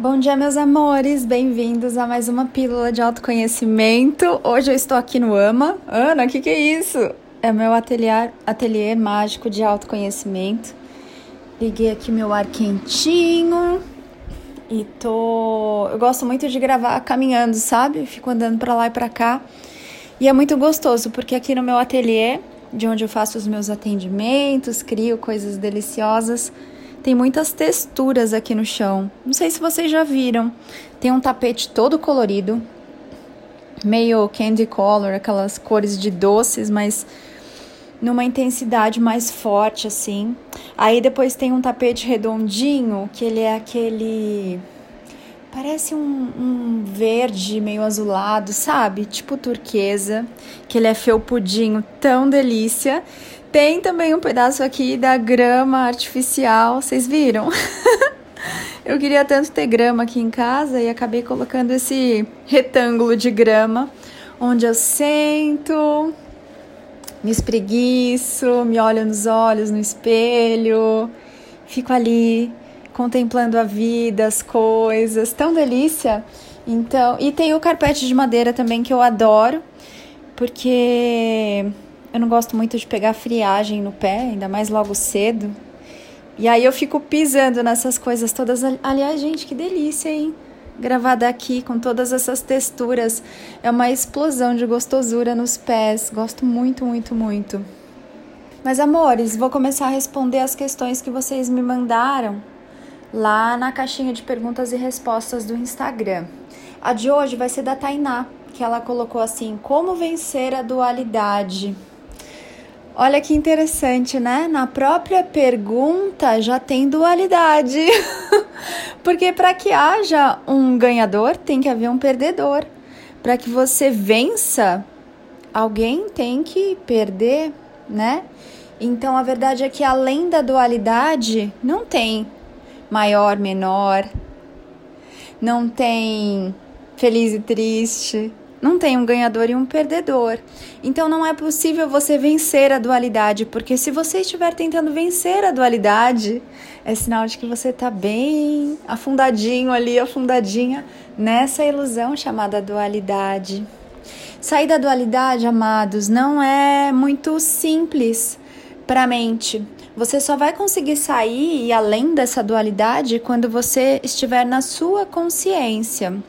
Bom dia, meus amores, bem-vindos a mais uma pílula de autoconhecimento. Hoje eu estou aqui no AMA. Ana, o que, que é isso? É meu ateliê, mágico de autoconhecimento. Liguei aqui meu ar quentinho e tô. Eu gosto muito de gravar caminhando, sabe? Fico andando para lá e para cá. E é muito gostoso porque aqui no meu ateliê, de onde eu faço os meus atendimentos, crio coisas deliciosas tem muitas texturas aqui no chão. Não sei se vocês já viram. Tem um tapete todo colorido, meio candy color, aquelas cores de doces, mas numa intensidade mais forte assim. Aí depois tem um tapete redondinho, que ele é aquele parece um, um, verde meio azulado, sabe? Tipo turquesa, que ele é felpudinho, tão delícia. Tem também um pedaço aqui da grama artificial, vocês viram? Eu queria tanto ter grama aqui em casa e acabei colocando esse retângulo de grama, onde eu sento, me espreguiço, me olho nos olhos no espelho, fico ali contemplando a vida, as coisas, tão delícia. Então, e tem o carpete de madeira também que eu adoro, porque eu não gosto muito de pegar friagem no pé, ainda mais logo cedo. E aí eu fico pisando nessas coisas todas. Aliás, gente, que delícia, hein? Gravada aqui com todas essas texturas. É uma explosão de gostosura nos pés. Gosto muito, muito, muito. Mas, amores, vou começar a responder as questões que vocês me mandaram lá na caixinha de perguntas e respostas do Instagram. A de hoje vai ser da Tainá, que ela colocou assim: Como vencer a dualidade? Olha que interessante, né? Na própria pergunta já tem dualidade. Porque para que haja um ganhador, tem que haver um perdedor. Para que você vença, alguém tem que perder, né? Então a verdade é que além da dualidade, não tem maior, menor, não tem feliz e triste, não tem um ganhador e um perdedor. Então não é possível você vencer a dualidade, porque se você estiver tentando vencer a dualidade, é sinal de que você está bem afundadinho ali, afundadinha nessa ilusão chamada dualidade. Sair da dualidade, amados, não é muito simples para a mente. Você só vai conseguir sair e além dessa dualidade quando você estiver na sua consciência.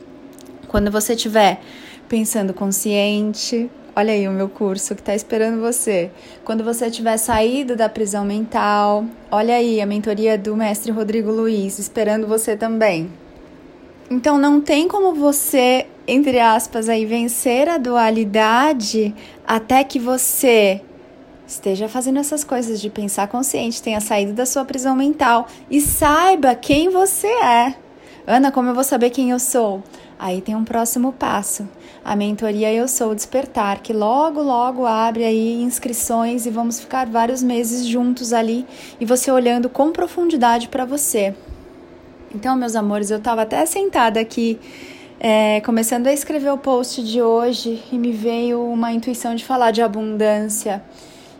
Quando você estiver pensando consciente. Olha aí o meu curso que está esperando você. Quando você tiver saído da prisão mental, olha aí a mentoria do mestre Rodrigo Luiz esperando você também. Então não tem como você, entre aspas, aí vencer a dualidade até que você esteja fazendo essas coisas de pensar consciente, tenha saído da sua prisão mental e saiba quem você é. Ana, como eu vou saber quem eu sou? Aí tem um próximo passo, a mentoria Eu Sou Despertar, que logo, logo abre aí inscrições e vamos ficar vários meses juntos ali e você olhando com profundidade para você. Então, meus amores, eu estava até sentada aqui, é, começando a escrever o post de hoje e me veio uma intuição de falar de abundância.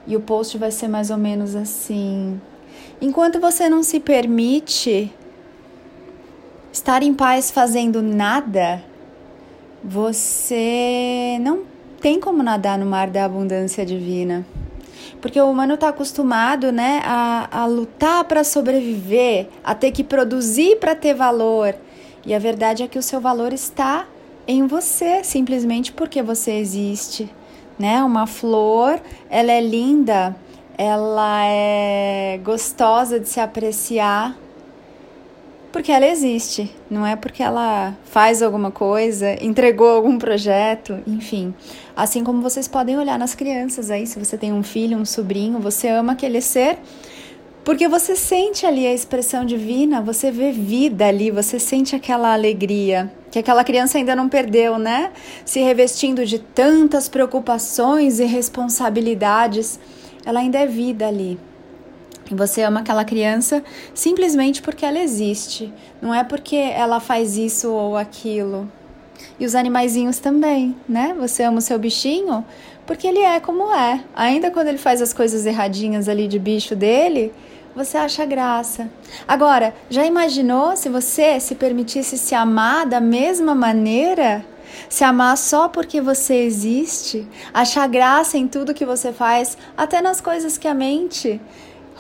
E o post vai ser mais ou menos assim: enquanto você não se permite estar em paz fazendo nada, você não tem como nadar no mar da abundância divina. Porque o humano está acostumado né, a, a lutar para sobreviver, a ter que produzir para ter valor. E a verdade é que o seu valor está em você, simplesmente porque você existe. Né? Uma flor, ela é linda, ela é gostosa de se apreciar, porque ela existe, não é porque ela faz alguma coisa, entregou algum projeto, enfim. Assim como vocês podem olhar nas crianças aí, se você tem um filho, um sobrinho, você ama aquele ser, porque você sente ali a expressão divina, você vê vida ali, você sente aquela alegria que aquela criança ainda não perdeu, né? Se revestindo de tantas preocupações e responsabilidades, ela ainda é vida ali. Você ama aquela criança simplesmente porque ela existe, não é porque ela faz isso ou aquilo. E os animaizinhos também, né? Você ama o seu bichinho porque ele é como é. Ainda quando ele faz as coisas erradinhas ali de bicho dele, você acha graça. Agora, já imaginou se você se permitisse se amar da mesma maneira? Se amar só porque você existe, achar graça em tudo que você faz, até nas coisas que a mente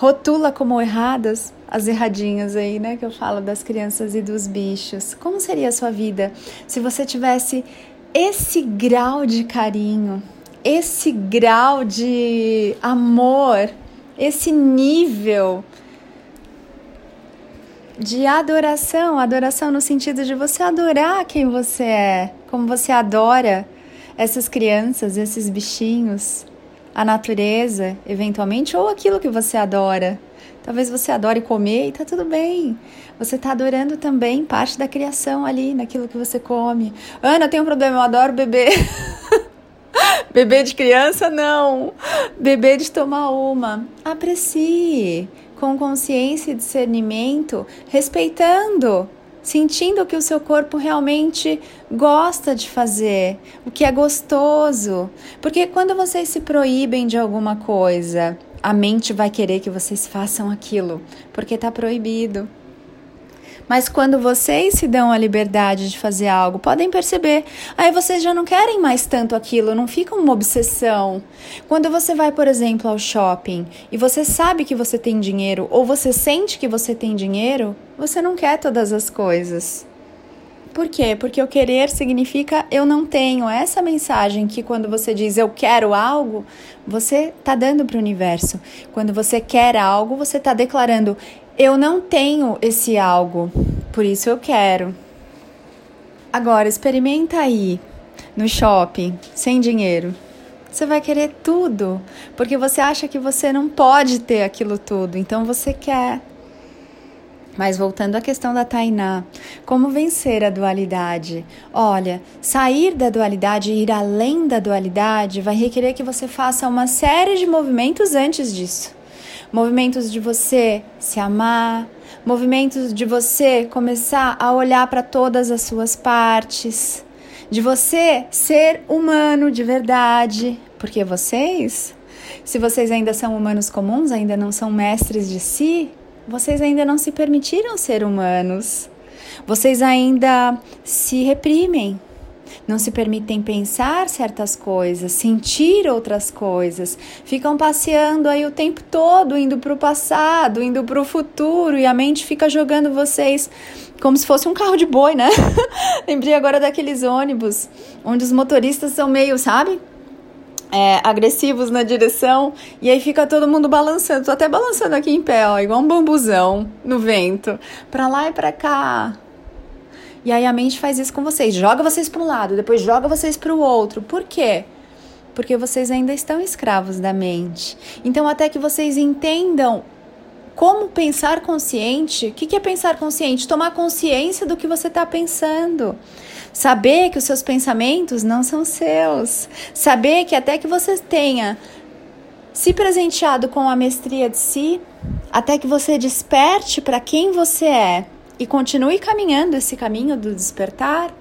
rotula como erradas, as erradinhas aí, né, que eu falo das crianças e dos bichos. Como seria a sua vida se você tivesse esse grau de carinho, esse grau de amor, esse nível de adoração, adoração no sentido de você adorar quem você é, como você adora essas crianças, esses bichinhos, a natureza, eventualmente, ou aquilo que você adora. Talvez você adore comer e tá tudo bem. Você tá adorando também parte da criação ali, naquilo que você come. Ana, tem um problema, eu adoro beber. beber de criança, não. Beber de tomar uma. Aprecie com consciência e discernimento, respeitando, sentindo o que o seu corpo realmente gosta de fazer, o que é gostoso. Porque quando vocês se proíbem de alguma coisa, a mente vai querer que vocês façam aquilo, porque está proibido. Mas quando vocês se dão a liberdade de fazer algo, podem perceber, aí vocês já não querem mais tanto aquilo, não fica uma obsessão. Quando você vai, por exemplo, ao shopping e você sabe que você tem dinheiro ou você sente que você tem dinheiro, você não quer todas as coisas. Por quê? Porque o querer significa eu não tenho. Essa mensagem que quando você diz eu quero algo, você está dando para o universo. Quando você quer algo, você está declarando eu não tenho esse algo, por isso eu quero. Agora, experimenta aí no shopping, sem dinheiro. Você vai querer tudo, porque você acha que você não pode ter aquilo tudo, então você quer. Mas voltando à questão da Tainá, como vencer a dualidade? Olha, sair da dualidade e ir além da dualidade vai requerer que você faça uma série de movimentos antes disso movimentos de você se amar, movimentos de você começar a olhar para todas as suas partes, de você ser humano de verdade, porque vocês, se vocês ainda são humanos comuns, ainda não são mestres de si, vocês ainda não se permitiram ser humanos. Vocês ainda se reprimem, não se permitem pensar certas coisas, sentir outras coisas, ficam passeando aí o tempo todo, indo para o passado, indo para o futuro, e a mente fica jogando vocês como se fosse um carro de boi, né? Lembrei agora daqueles ônibus onde os motoristas são meio, sabe? É, agressivos na direção e aí fica todo mundo balançando. Tô até balançando aqui em pé, ó, igual um bambuzão no vento, para lá e para cá. E aí a mente faz isso com vocês, joga vocês para um lado, depois joga vocês para o outro. Por quê? Porque vocês ainda estão escravos da mente. Então, até que vocês entendam como pensar consciente, o que, que é pensar consciente? Tomar consciência do que você está pensando. Saber que os seus pensamentos não são seus. Saber que até que você tenha se presenteado com a mestria de si, até que você desperte para quem você é, e continue caminhando esse caminho do despertar,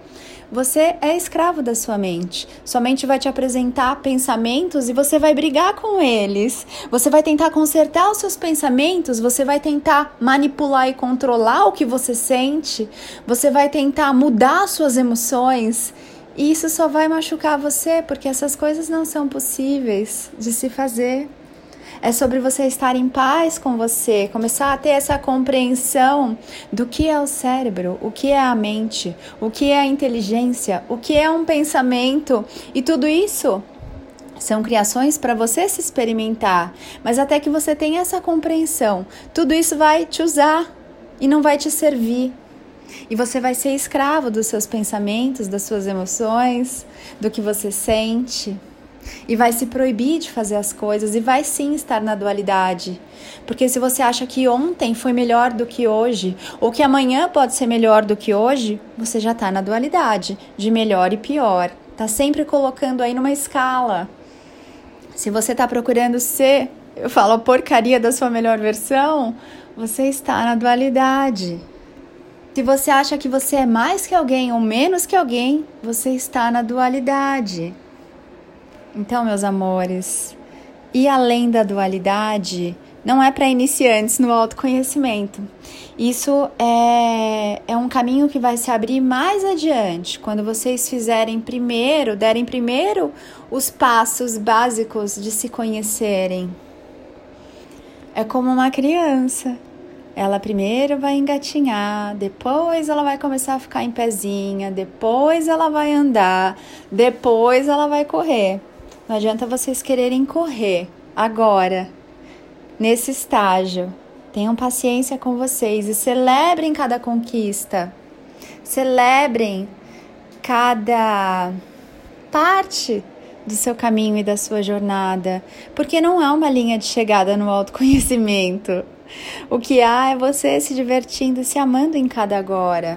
você é escravo da sua mente. Sua mente vai te apresentar pensamentos e você vai brigar com eles. Você vai tentar consertar os seus pensamentos, você vai tentar manipular e controlar o que você sente, você vai tentar mudar suas emoções. E isso só vai machucar você, porque essas coisas não são possíveis de se fazer. É sobre você estar em paz com você, começar a ter essa compreensão do que é o cérebro, o que é a mente, o que é a inteligência, o que é um pensamento. E tudo isso são criações para você se experimentar, mas até que você tenha essa compreensão, tudo isso vai te usar e não vai te servir. E você vai ser escravo dos seus pensamentos, das suas emoções, do que você sente e vai se proibir de fazer as coisas e vai sim estar na dualidade. Porque se você acha que ontem foi melhor do que hoje, ou que amanhã pode ser melhor do que hoje, você já está na dualidade, de melhor e pior. Está sempre colocando aí numa escala. Se você está procurando ser, eu falo a porcaria da sua melhor versão, você está na dualidade. Se você acha que você é mais que alguém ou menos que alguém, você está na dualidade. Então, meus amores, e além da dualidade, não é para iniciantes no autoconhecimento. Isso é, é um caminho que vai se abrir mais adiante, quando vocês fizerem primeiro, derem primeiro os passos básicos de se conhecerem. É como uma criança. Ela primeiro vai engatinhar, depois ela vai começar a ficar em pezinha, depois ela vai andar, depois ela vai correr. Não adianta vocês quererem correr agora, nesse estágio. Tenham paciência com vocês e celebrem cada conquista. Celebrem cada parte do seu caminho e da sua jornada, porque não há uma linha de chegada no autoconhecimento. O que há é você se divertindo, se amando em cada agora.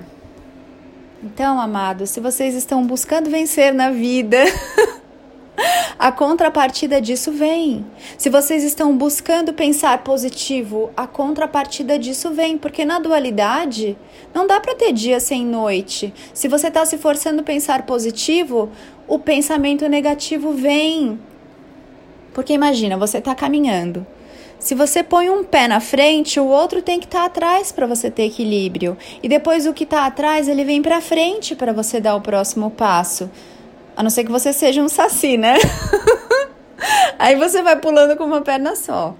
Então, amados, se vocês estão buscando vencer na vida, a contrapartida disso vem. Se vocês estão buscando pensar positivo, a contrapartida disso vem, porque na dualidade não dá para ter dia sem noite. Se você está se forçando a pensar positivo, o pensamento negativo vem. Porque imagina, você está caminhando. Se você põe um pé na frente, o outro tem que estar tá atrás para você ter equilíbrio. E depois o que está atrás, ele vem para frente para você dar o próximo passo. A não ser que você seja um saci, né? Aí você vai pulando com uma perna só.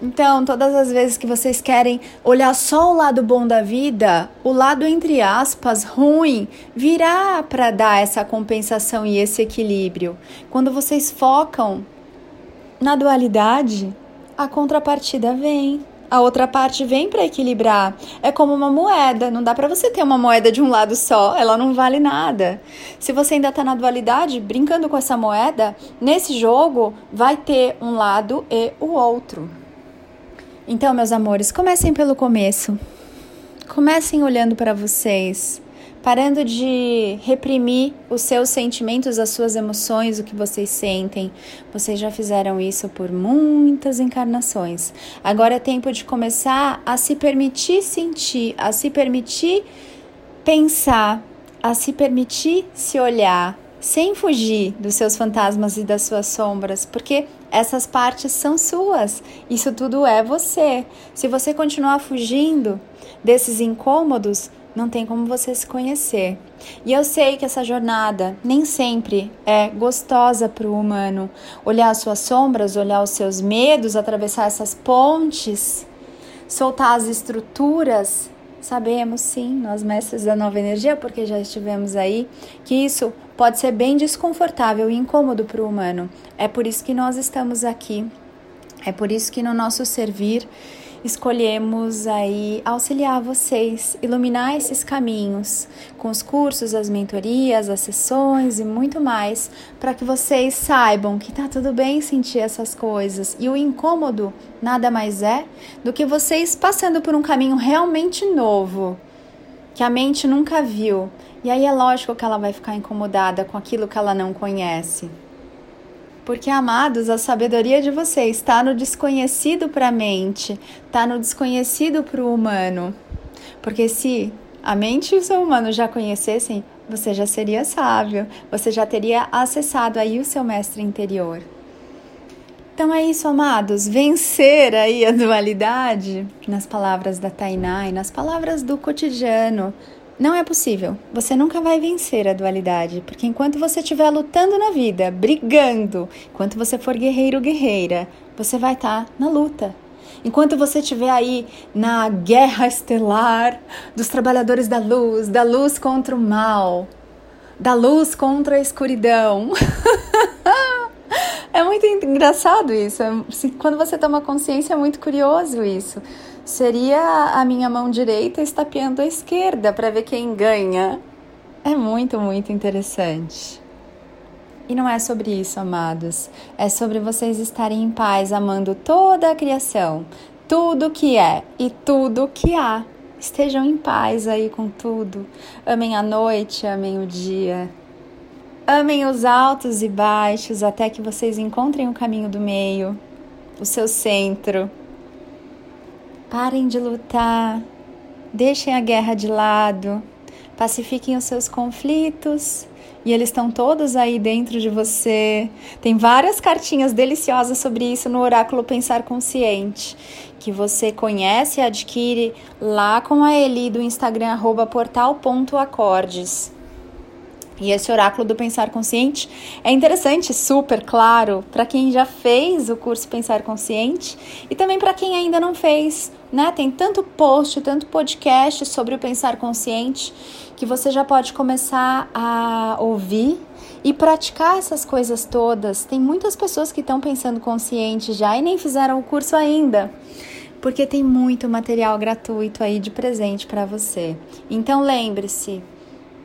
Então, todas as vezes que vocês querem olhar só o lado bom da vida, o lado entre aspas ruim virá para dar essa compensação e esse equilíbrio. Quando vocês focam na dualidade, a contrapartida vem a outra parte vem para equilibrar. É como uma moeda, não dá para você ter uma moeda de um lado só, ela não vale nada. Se você ainda está na dualidade, brincando com essa moeda, nesse jogo vai ter um lado e o outro. Então, meus amores, comecem pelo começo. Comecem olhando para vocês parando de reprimir os seus sentimentos, as suas emoções, o que vocês sentem. Vocês já fizeram isso por muitas encarnações. Agora é tempo de começar a se permitir sentir, a se permitir pensar, a se permitir se olhar, sem fugir dos seus fantasmas e das suas sombras, porque essas partes são suas. Isso tudo é você. Se você continuar fugindo desses incômodos, não tem como você se conhecer. E eu sei que essa jornada nem sempre é gostosa para o humano. Olhar as suas sombras, olhar os seus medos, atravessar essas pontes, soltar as estruturas. Sabemos sim, nós mestres da nova energia, porque já estivemos aí, que isso pode ser bem desconfortável e incômodo para o humano. É por isso que nós estamos aqui. É por isso que no nosso servir escolhemos aí auxiliar vocês, iluminar esses caminhos com os cursos, as mentorias, as sessões e muito mais, para que vocês saibam que tá tudo bem sentir essas coisas e o incômodo nada mais é do que vocês passando por um caminho realmente novo, que a mente nunca viu. E aí é lógico que ela vai ficar incomodada com aquilo que ela não conhece. Porque, amados, a sabedoria de vocês está no desconhecido para a mente, está no desconhecido para o humano. Porque se a mente e o ser humano já conhecessem, você já seria sábio, você já teria acessado aí o seu mestre interior. Então é isso, amados. Vencer aí a dualidade, nas palavras da Tainá e nas palavras do cotidiano, não é possível. Você nunca vai vencer a dualidade, porque enquanto você estiver lutando na vida, brigando, enquanto você for guerreiro guerreira, você vai estar tá na luta. Enquanto você estiver aí na guerra estelar dos trabalhadores da luz, da luz contra o mal, da luz contra a escuridão. é muito engraçado isso. Quando você toma consciência, é muito curioso isso seria a minha mão direita estapeando a esquerda para ver quem ganha. É muito, muito interessante. E não é sobre isso, amados. É sobre vocês estarem em paz, amando toda a criação, tudo que é e tudo que há. Estejam em paz aí com tudo. Amem a noite, amem o dia. Amem os altos e baixos até que vocês encontrem o caminho do meio, o seu centro. Parem de lutar, deixem a guerra de lado, pacifiquem os seus conflitos. E eles estão todos aí dentro de você. Tem várias cartinhas deliciosas sobre isso no Oráculo Pensar Consciente, que você conhece e adquire lá com a Eli do Instagram portal.acordes. E esse oráculo do pensar consciente é interessante, super claro, para quem já fez o curso Pensar Consciente e também para quem ainda não fez, né? Tem tanto post, tanto podcast sobre o pensar consciente que você já pode começar a ouvir e praticar essas coisas todas. Tem muitas pessoas que estão pensando consciente já e nem fizeram o curso ainda porque tem muito material gratuito aí de presente para você. Então lembre-se,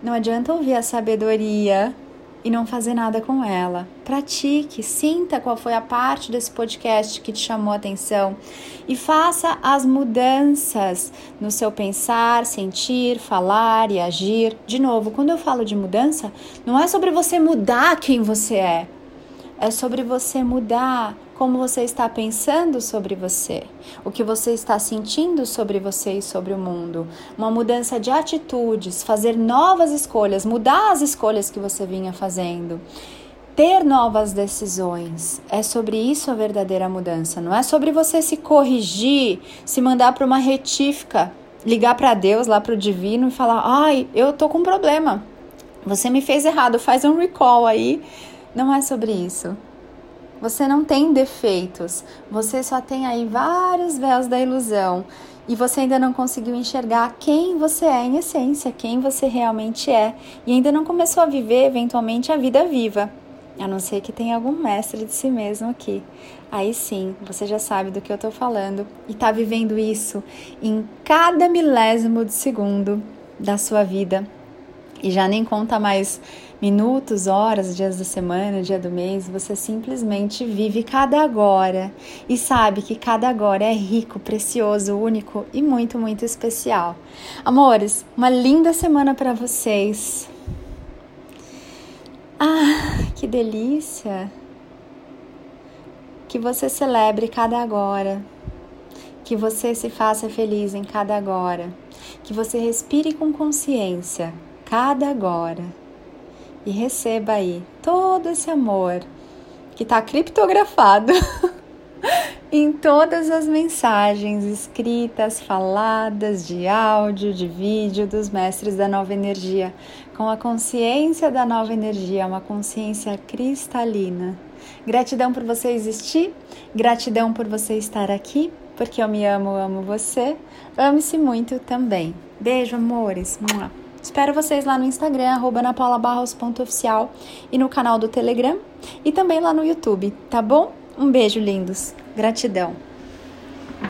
não adianta ouvir a sabedoria e não fazer nada com ela. Pratique, sinta qual foi a parte desse podcast que te chamou a atenção e faça as mudanças no seu pensar, sentir, falar e agir. De novo, quando eu falo de mudança, não é sobre você mudar quem você é, é sobre você mudar como você está pensando sobre você, o que você está sentindo sobre você e sobre o mundo. Uma mudança de atitudes, fazer novas escolhas, mudar as escolhas que você vinha fazendo. Ter novas decisões. É sobre isso a verdadeira mudança. Não é sobre você se corrigir, se mandar para uma retífica, ligar para Deus, lá para o divino e falar: ai, eu tô com um problema. Você me fez errado, faz um recall aí. Não é sobre isso. Você não tem defeitos, você só tem aí vários véus da ilusão e você ainda não conseguiu enxergar quem você é em essência, quem você realmente é, e ainda não começou a viver eventualmente a vida viva. A não ser que tenha algum mestre de si mesmo aqui. Aí sim, você já sabe do que eu tô falando e tá vivendo isso em cada milésimo de segundo da sua vida. E já nem conta mais minutos, horas, dias da semana, dia do mês, você simplesmente vive cada agora e sabe que cada agora é rico, precioso, único e muito, muito especial. Amores, uma linda semana para vocês. Ah, que delícia! Que você celebre cada agora, que você se faça feliz em cada agora, que você respire com consciência cada agora e receba aí todo esse amor que está criptografado em todas as mensagens escritas, faladas, de áudio, de vídeo dos mestres da nova energia, com a consciência da nova energia, uma consciência cristalina. Gratidão por você existir, gratidão por você estar aqui, porque eu me amo, amo você. Ame-se muito também. Beijo, amores. Espero vocês lá no Instagram, napaulabarros.oficial e no canal do Telegram e também lá no YouTube, tá bom? Um beijo, lindos. Gratidão.